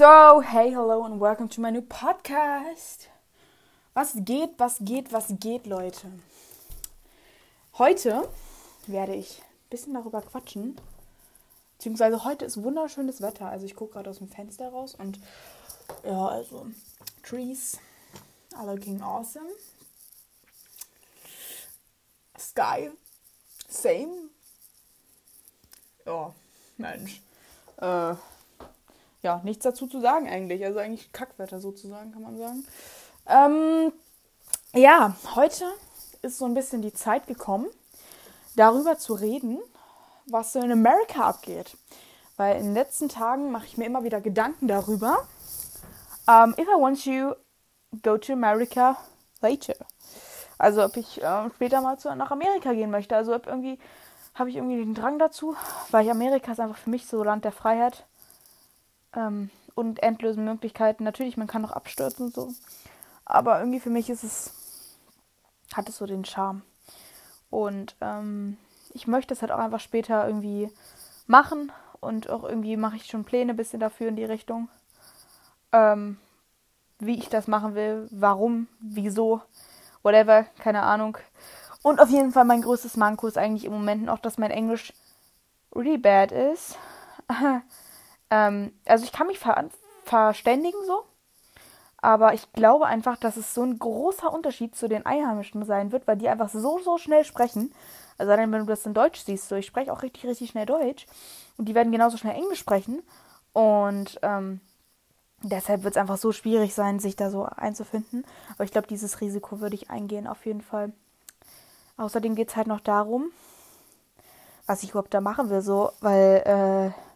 So, hey, hello and welcome to my new podcast. Was geht, was geht, was geht, Leute? Heute werde ich ein bisschen darüber quatschen. Beziehungsweise heute ist wunderschönes Wetter. Also ich gucke gerade aus dem Fenster raus und ja, also Trees are looking awesome. Sky, same. Ja, Mensch. Äh, ja, nichts dazu zu sagen eigentlich. Also eigentlich Kackwetter sozusagen, kann man sagen. Ähm, ja, heute ist so ein bisschen die Zeit gekommen, darüber zu reden, was so in Amerika abgeht. Weil in den letzten Tagen mache ich mir immer wieder Gedanken darüber. Um, if I want to go to America later. Also ob ich äh, später mal zu, nach Amerika gehen möchte. Also ob irgendwie habe ich irgendwie den Drang dazu, weil Amerika ist einfach für mich so Land der Freiheit ähm, und endlosen Möglichkeiten. Natürlich, man kann noch abstürzen und so. Aber irgendwie für mich ist es, hat es so den Charme. Und ähm, ich möchte es halt auch einfach später irgendwie machen. Und auch irgendwie mache ich schon Pläne ein bisschen dafür in die Richtung. Ähm, wie ich das machen will, warum, wieso, whatever, keine Ahnung. Und auf jeden Fall mein größtes Manko ist eigentlich im Moment noch, dass mein Englisch really bad ist. Ähm, also ich kann mich ver verständigen so, aber ich glaube einfach, dass es so ein großer Unterschied zu den Einheimischen sein wird, weil die einfach so, so schnell sprechen. Also wenn du das in Deutsch siehst, so ich spreche auch richtig, richtig schnell Deutsch und die werden genauso schnell Englisch sprechen. Und ähm, deshalb wird es einfach so schwierig sein, sich da so einzufinden. Aber ich glaube, dieses Risiko würde ich eingehen, auf jeden Fall. Außerdem geht es halt noch darum, was ich überhaupt da machen will, so, weil äh,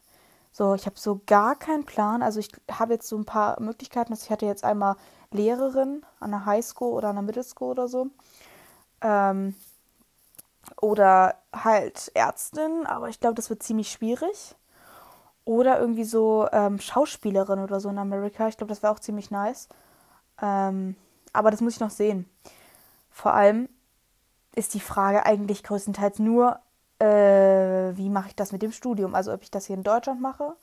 so, ich habe so gar keinen Plan. Also ich habe jetzt so ein paar Möglichkeiten. Also ich hatte jetzt einmal Lehrerin an der Highschool oder an der Middle School oder so. Ähm, oder halt Ärztin, aber ich glaube, das wird ziemlich schwierig. Oder irgendwie so ähm, Schauspielerin oder so in Amerika. Ich glaube, das wäre auch ziemlich nice. Ähm, aber das muss ich noch sehen. Vor allem ist die Frage eigentlich größtenteils nur, äh, wie mache ich das mit dem Studium? Also ob ich das hier in Deutschland mache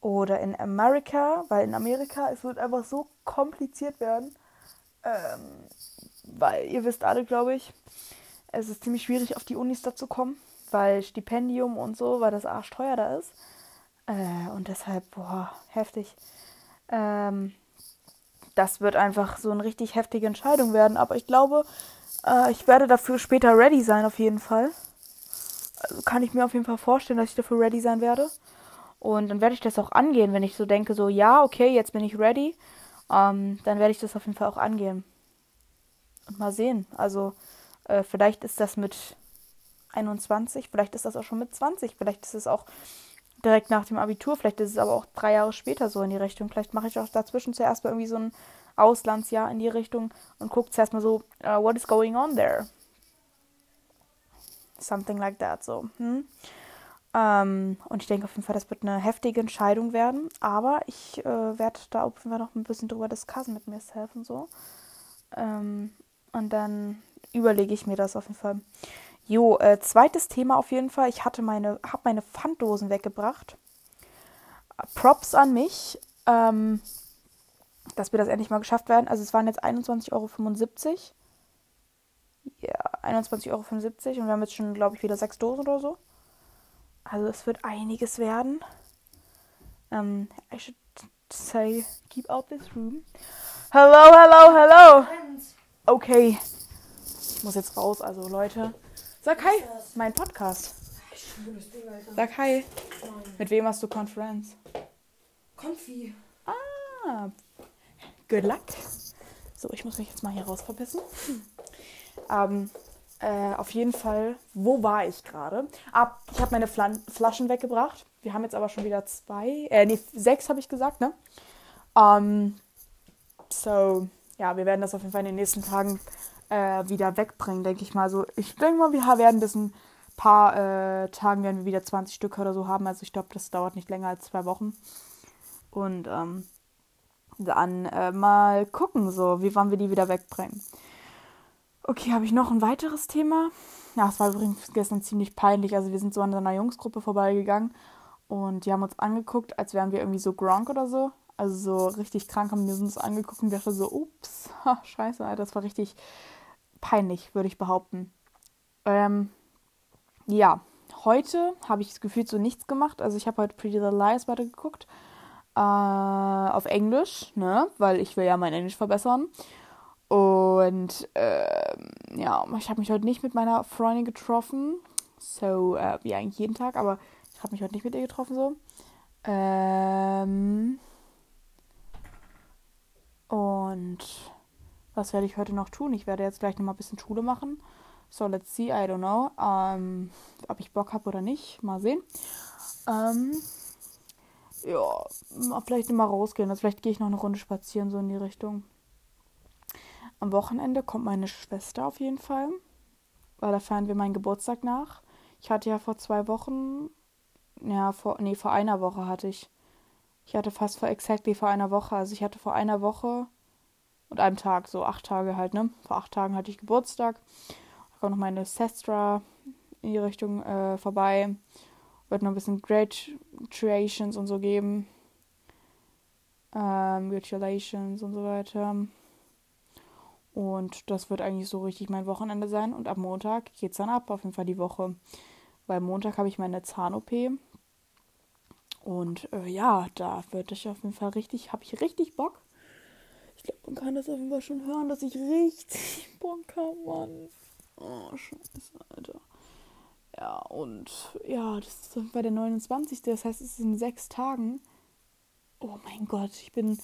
oder in Amerika, weil in Amerika es wird einfach so kompliziert werden, ähm, weil ihr wisst alle, glaube ich, es ist ziemlich schwierig auf die Unis da zu kommen, weil Stipendium und so, weil das arschteuer da ist. Äh, und deshalb, boah, heftig. Ähm, das wird einfach so eine richtig heftige Entscheidung werden. Aber ich glaube, äh, ich werde dafür später ready sein, auf jeden Fall kann ich mir auf jeden Fall vorstellen, dass ich dafür ready sein werde. Und dann werde ich das auch angehen, wenn ich so denke, so ja, okay, jetzt bin ich ready. Ähm, dann werde ich das auf jeden Fall auch angehen. Und mal sehen. Also äh, vielleicht ist das mit 21, vielleicht ist das auch schon mit 20, vielleicht ist es auch direkt nach dem Abitur, vielleicht ist es aber auch drei Jahre später so in die Richtung. Vielleicht mache ich auch dazwischen zuerst mal irgendwie so ein Auslandsjahr in die Richtung und gucke zuerst mal so, uh, what is going on there? Something like that, so. Hm? Ähm, und ich denke auf jeden Fall, das wird eine heftige Entscheidung werden. Aber ich äh, werde da auf jeden Fall noch ein bisschen drüber discussen mit mir selbst und so. Ähm, und dann überlege ich mir das auf jeden Fall. Jo, äh, zweites Thema auf jeden Fall. Ich hatte meine, habe meine Pfanddosen weggebracht. Props an mich, ähm, dass wir das endlich mal geschafft werden. Also es waren jetzt 21,75 Euro ja, 21,75 Euro und wir haben jetzt schon, glaube ich, wieder sechs Dosen oder so. Also es wird einiges werden. Um, ähm, I should say, keep out this room. Hello, hello, hello. Okay. Ich muss jetzt raus, also Leute. Sag hi, mein Podcast. Sag hi. Mit wem hast du Konferenz? Konfi. Ah. Good luck. So, ich muss mich jetzt mal hier raus verpissen. Ähm, äh, auf jeden Fall, wo war ich gerade? Ah, ich habe meine Flan Flaschen weggebracht. Wir haben jetzt aber schon wieder zwei, äh, nee, sechs habe ich gesagt, ne? Ähm, so, ja, wir werden das auf jeden Fall in den nächsten Tagen äh, wieder wegbringen, denke ich mal. So, ich denke mal, wir werden bis ein paar äh, Tagen werden wir wieder 20 Stück oder so haben. Also ich glaube, das dauert nicht länger als zwei Wochen. Und ähm, dann äh, mal gucken, so, wie wann wir die wieder wegbringen. Okay, habe ich noch ein weiteres Thema? Ja, es war übrigens gestern ziemlich peinlich. Also wir sind so an einer Jungsgruppe vorbeigegangen und die haben uns angeguckt, als wären wir irgendwie so Gronk oder so. Also so richtig krank haben wir uns angeguckt und dachte so, ups, scheiße, Alter, das war richtig peinlich, würde ich behaupten. Ähm, ja, heute habe ich das Gefühl so nichts gemacht. Also ich habe heute Pretty Little Lies weitergeguckt. Äh, auf Englisch, ne? Weil ich will ja mein Englisch verbessern. Und äh, ja, ich habe mich heute nicht mit meiner Freundin getroffen. So, äh, wie eigentlich jeden Tag, aber ich habe mich heute nicht mit ihr getroffen so. Ähm, und was werde ich heute noch tun? Ich werde jetzt gleich noch mal ein bisschen Schule machen. So, let's see, I don't know. Ähm, ob ich Bock habe oder nicht. Mal sehen. Ähm, ja, vielleicht mal rausgehen. Also vielleicht gehe ich noch eine Runde spazieren, so in die Richtung. Am Wochenende kommt meine Schwester auf jeden Fall. Weil da feiern wir meinen Geburtstag nach. Ich hatte ja vor zwei Wochen. Ja, vor. Nee, vor einer Woche hatte ich. Ich hatte fast vor exactly vor einer Woche. Also ich hatte vor einer Woche und einem Tag, so acht Tage halt, ne? Vor acht Tagen hatte ich Geburtstag. Da kommt noch meine Sestra in die Richtung äh, vorbei. Wird noch ein bisschen Graduations und so geben. Ähm, Gratulations und so weiter. Und das wird eigentlich so richtig mein Wochenende sein. Und ab Montag geht es dann ab, auf jeden Fall die Woche. Weil Montag habe ich meine Zahn-OP. Und äh, ja, da würde ich auf jeden Fall richtig, habe ich richtig Bock. Ich glaube, man kann das auf jeden Fall schon hören, dass ich richtig Bock habe, Mann. Oh, scheiße, Alter. Ja, und ja, das ist bei der 29. Das heißt, es ist in sechs Tagen. Oh mein Gott, ich bin.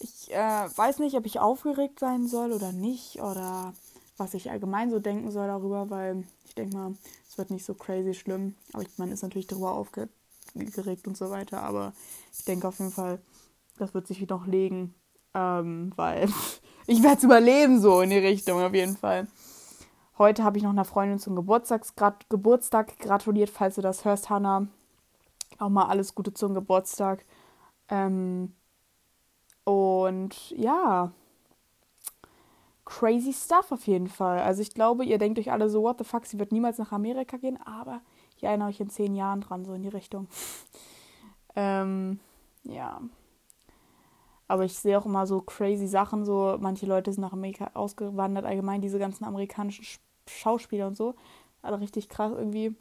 Ich äh, weiß nicht, ob ich aufgeregt sein soll oder nicht. Oder was ich allgemein so denken soll darüber, weil ich denke mal, es wird nicht so crazy schlimm. Aber ich, man ist natürlich darüber aufgeregt und so weiter. Aber ich denke auf jeden Fall, das wird sich wieder noch legen. Ähm, weil ich werde es überleben, so in die Richtung auf jeden Fall. Heute habe ich noch einer Freundin zum Geburtstag gratuliert, falls du das hörst, Hannah. Auch mal alles Gute zum Geburtstag. Ähm, und ja, crazy stuff auf jeden Fall. Also ich glaube, ihr denkt euch alle so, what the fuck, sie wird niemals nach Amerika gehen, aber ich erinnere euch in zehn Jahren dran, so in die Richtung. ähm, ja. Aber ich sehe auch immer so crazy Sachen, so manche Leute sind nach Amerika ausgewandert, allgemein diese ganzen amerikanischen Schauspieler und so. Alle richtig krass irgendwie.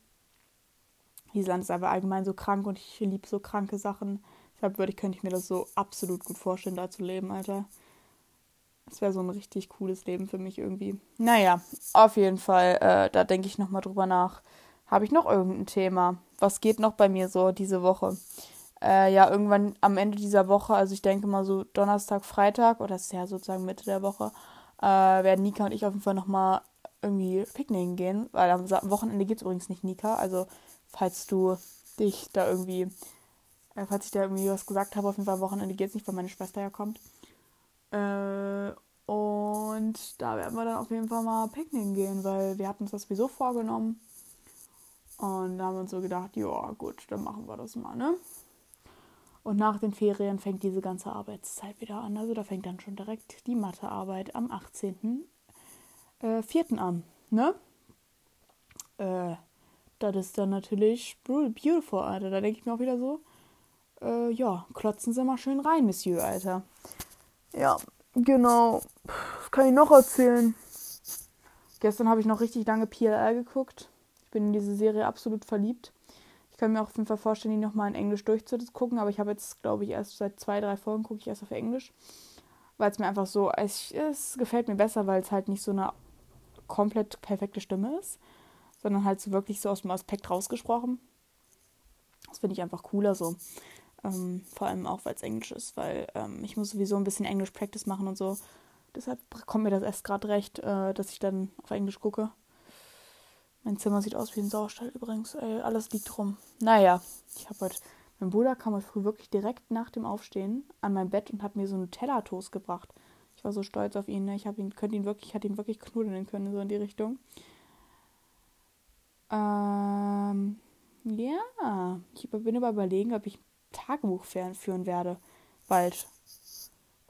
Dieses Land ist aber allgemein so krank und ich liebe so kranke Sachen. Deshalb würde ich, könnte ich mir das so absolut gut vorstellen, da zu leben, Alter. Das wäre so ein richtig cooles Leben für mich irgendwie. Naja, auf jeden Fall, äh, da denke ich nochmal drüber nach. Habe ich noch irgendein Thema? Was geht noch bei mir so diese Woche? Äh, ja, irgendwann am Ende dieser Woche, also ich denke mal so Donnerstag, Freitag, oder das ist ja sozusagen Mitte der Woche, äh, werden Nika und ich auf jeden Fall nochmal irgendwie picknicken gehen, weil am Wochenende geht es übrigens nicht Nika. Also falls du dich da irgendwie, äh, falls ich da irgendwie was gesagt habe, auf jeden Fall am Wochenende geht es nicht, weil meine Schwester ja kommt. Äh, und da werden wir dann auf jeden Fall mal picknicken gehen, weil wir hatten uns das sowieso vorgenommen. Und da haben wir uns so gedacht, ja gut, dann machen wir das mal, ne? Und nach den Ferien fängt diese ganze Arbeitszeit wieder an. Also da fängt dann schon direkt die Mathearbeit am 18 äh, an, ne? Äh, das ist dann natürlich beautiful, Alter. Da denke ich mir auch wieder so, äh, ja, klotzen Sie mal schön rein, Monsieur, Alter. Ja, genau. Was kann ich noch erzählen? Gestern habe ich noch richtig lange PLR geguckt. Ich bin in diese Serie absolut verliebt. Ich kann mir auch auf jeden Fall vorstellen, die nochmal in Englisch durchzugucken, aber ich habe jetzt, glaube ich, erst seit zwei, drei Folgen gucke ich erst auf Englisch. Weil es mir einfach so, es, es gefällt mir besser, weil es halt nicht so eine komplett perfekte Stimme ist, sondern halt so wirklich so aus dem Aspekt rausgesprochen. Das finde ich einfach cooler so. Ähm, vor allem auch, weil es Englisch ist, weil ähm, ich muss sowieso ein bisschen Englisch Practice machen und so. Deshalb kommt mir das erst gerade recht, äh, dass ich dann auf Englisch gucke. Mein Zimmer sieht aus wie ein Saustall übrigens. Ey, alles liegt rum. Naja, ich habe heute. Mein Bruder kam heute früh wirklich direkt nach dem Aufstehen an mein Bett und hat mir so einen Teller-Toast gebracht war so stolz auf ihn. Ne? Ich ihn, könnte ihn wirklich, hatte ihn wirklich knuddeln können, so in die Richtung. Ähm, ja, ich bin aber überlegen, ob ich Tagebuch führen werde. Bald.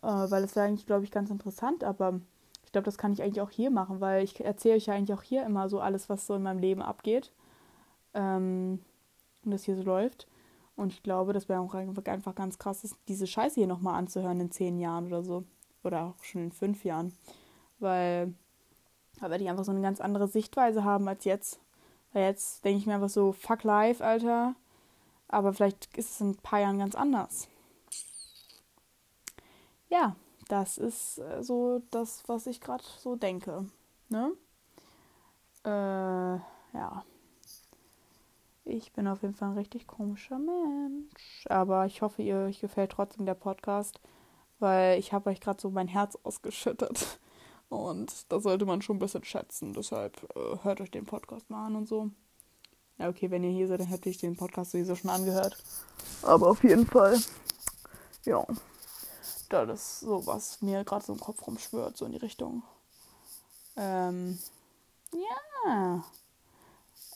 Äh, weil das wäre eigentlich, glaube ich, ganz interessant, aber ich glaube, das kann ich eigentlich auch hier machen, weil ich erzähle euch ja eigentlich auch hier immer so alles, was so in meinem Leben abgeht. Ähm, und das hier so läuft. Und ich glaube, das wäre auch einfach ganz krass, diese Scheiße hier nochmal anzuhören in zehn Jahren oder so. Oder auch schon in fünf Jahren. Weil da werde ich einfach so eine ganz andere Sichtweise haben als jetzt. Weil jetzt denke ich mir einfach so, fuck life, Alter. Aber vielleicht ist es in ein paar Jahren ganz anders. Ja, das ist äh, so das, was ich gerade so denke. Ne? Äh, ja. Ich bin auf jeden Fall ein richtig komischer Mensch. Aber ich hoffe, ihr euch gefällt trotzdem der Podcast, weil ich habe euch gerade so mein Herz ausgeschüttet. Und da sollte man schon ein bisschen schätzen. Deshalb äh, hört euch den Podcast mal an und so. Ja, okay, wenn ihr hier seid, dann hätte ich den Podcast sowieso schon angehört. Aber auf jeden Fall, ja, das ist so, was mir gerade so im Kopf rumschwört, so in die Richtung. Ähm, ja.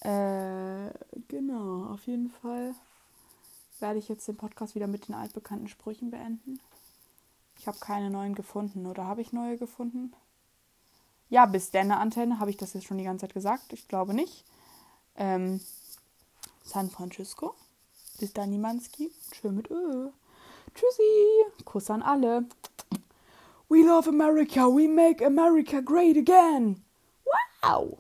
Äh, genau, auf jeden Fall werde ich jetzt den Podcast wieder mit den altbekannten Sprüchen beenden. Ich habe keine neuen gefunden, oder habe ich neue gefunden? Ja, bis deine Antenne, habe ich das jetzt schon die ganze Zeit gesagt? Ich glaube nicht. Ähm, San Francisco. Bis dann, Nimanski. Schön mit Ö. Tschüssi. Kuss an alle. We love America. We make America great again. Wow.